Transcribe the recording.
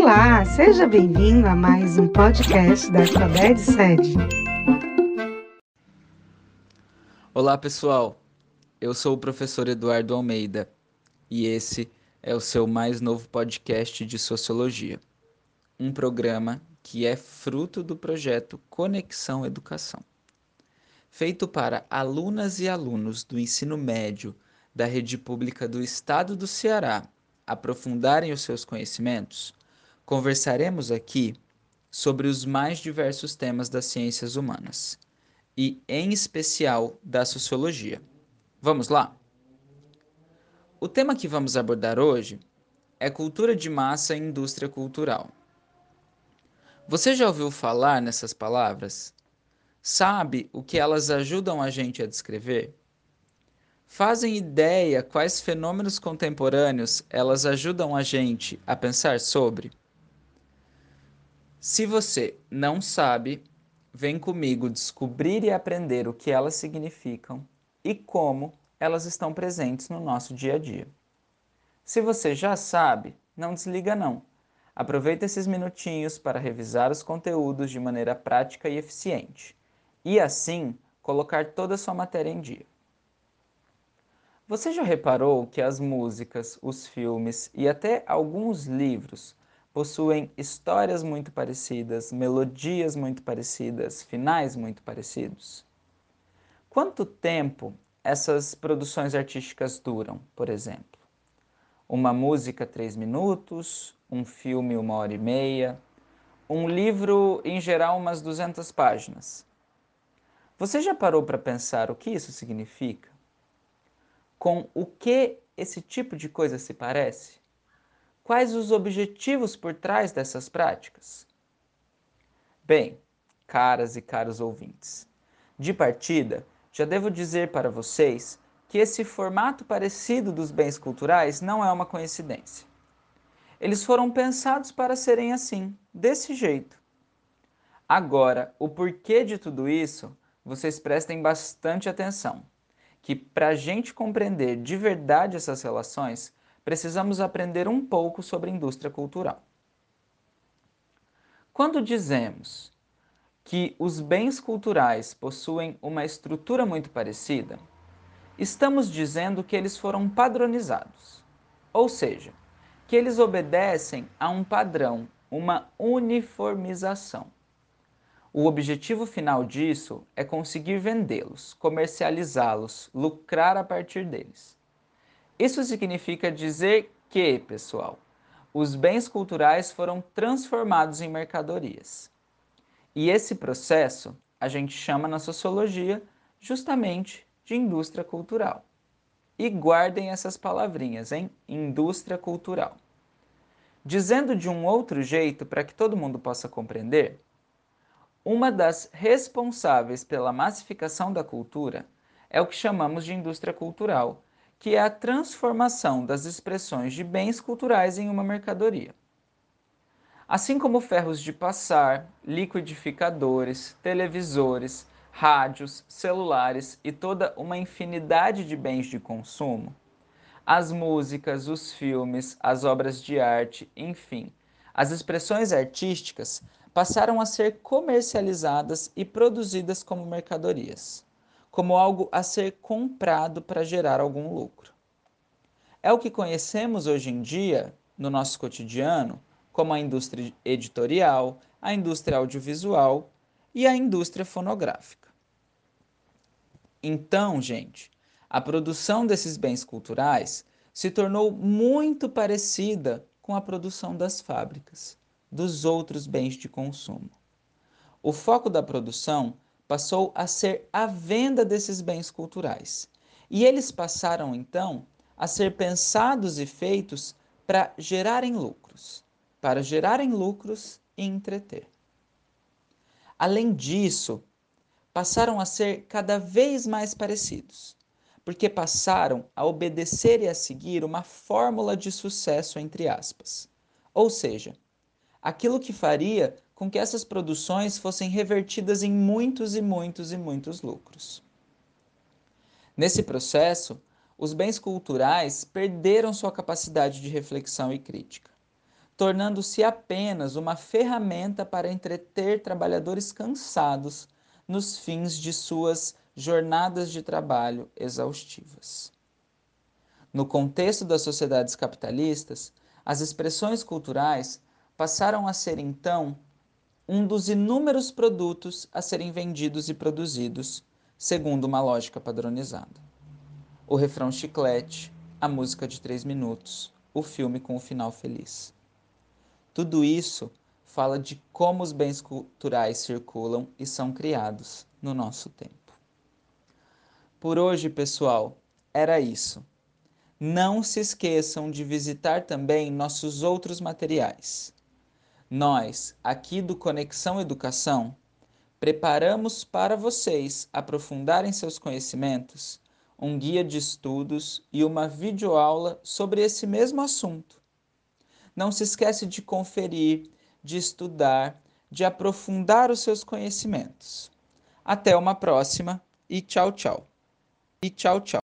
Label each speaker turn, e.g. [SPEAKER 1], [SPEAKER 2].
[SPEAKER 1] Olá, seja bem-vindo a mais um podcast da Sabed Sede.
[SPEAKER 2] Olá, pessoal. Eu sou o professor Eduardo Almeida e esse é o seu mais novo podcast de sociologia. Um programa que é fruto do projeto Conexão Educação. Feito para alunas e alunos do ensino médio da rede pública do estado do Ceará aprofundarem os seus conhecimentos, conversaremos aqui sobre os mais diversos temas das ciências humanas e, em especial, da sociologia. Vamos lá? O tema que vamos abordar hoje é cultura de massa e indústria cultural. Você já ouviu falar nessas palavras? Sabe o que elas ajudam a gente a descrever? Fazem ideia quais fenômenos contemporâneos elas ajudam a gente a pensar sobre? Se você não sabe, vem comigo descobrir e aprender o que elas significam e como elas estão presentes no nosso dia a dia. Se você já sabe, não desliga não. Aproveita esses minutinhos para revisar os conteúdos de maneira prática e eficiente e assim colocar toda a sua matéria em dia. Você já reparou que as músicas, os filmes e até alguns livros possuem histórias muito parecidas, melodias muito parecidas, finais muito parecidos? Quanto tempo essas produções artísticas duram, por exemplo? Uma música, três minutos, um filme, uma hora e meia, um livro, em geral, umas 200 páginas. Você já parou para pensar o que isso significa? Com o que esse tipo de coisa se parece? Quais os objetivos por trás dessas práticas? Bem, caras e caros ouvintes, de partida, já devo dizer para vocês que esse formato parecido dos bens culturais não é uma coincidência. Eles foram pensados para serem assim, desse jeito. Agora, o porquê de tudo isso, vocês prestem bastante atenção que para a gente compreender de verdade essas relações, precisamos aprender um pouco sobre indústria cultural. Quando dizemos que os bens culturais possuem uma estrutura muito parecida, estamos dizendo que eles foram padronizados, ou seja, que eles obedecem a um padrão, uma uniformização. O objetivo final disso é conseguir vendê-los, comercializá-los, lucrar a partir deles. Isso significa dizer que, pessoal, os bens culturais foram transformados em mercadorias. E esse processo a gente chama na sociologia justamente de indústria cultural. E guardem essas palavrinhas, hein? Indústria cultural. Dizendo de um outro jeito para que todo mundo possa compreender, uma das responsáveis pela massificação da cultura é o que chamamos de indústria cultural, que é a transformação das expressões de bens culturais em uma mercadoria. Assim como ferros de passar, liquidificadores, televisores, rádios, celulares e toda uma infinidade de bens de consumo, as músicas, os filmes, as obras de arte, enfim, as expressões artísticas passaram a ser comercializadas e produzidas como mercadorias, como algo a ser comprado para gerar algum lucro. É o que conhecemos hoje em dia, no nosso cotidiano, como a indústria editorial, a indústria audiovisual e a indústria fonográfica. Então, gente, a produção desses bens culturais se tornou muito parecida com a produção das fábricas dos outros bens de consumo. O foco da produção passou a ser a venda desses bens culturais. E eles passaram então a ser pensados e feitos para gerarem lucros, para gerarem lucros e entreter. Além disso, passaram a ser cada vez mais parecidos, porque passaram a obedecer e a seguir uma fórmula de sucesso entre aspas. Ou seja, aquilo que faria com que essas produções fossem revertidas em muitos e muitos e muitos lucros. Nesse processo, os bens culturais perderam sua capacidade de reflexão e crítica. tornando-se apenas uma ferramenta para entreter trabalhadores cansados nos fins de suas jornadas de trabalho exaustivas. No contexto das sociedades capitalistas, as expressões culturais passaram a ser então um dos inúmeros produtos a serem vendidos e produzidos segundo uma lógica padronizada. O refrão chiclete, a música de três minutos, o filme com o final feliz. Tudo isso fala de como os bens culturais circulam e são criados no nosso tempo. Por hoje, pessoal, era isso. Não se esqueçam de visitar também nossos outros materiais. Nós, aqui do Conexão Educação, preparamos para vocês aprofundarem seus conhecimentos um guia de estudos e uma videoaula sobre esse mesmo assunto. Não se esqueça de conferir, de estudar, de aprofundar os seus conhecimentos. Até uma próxima e tchau, tchau. E tchau, tchau.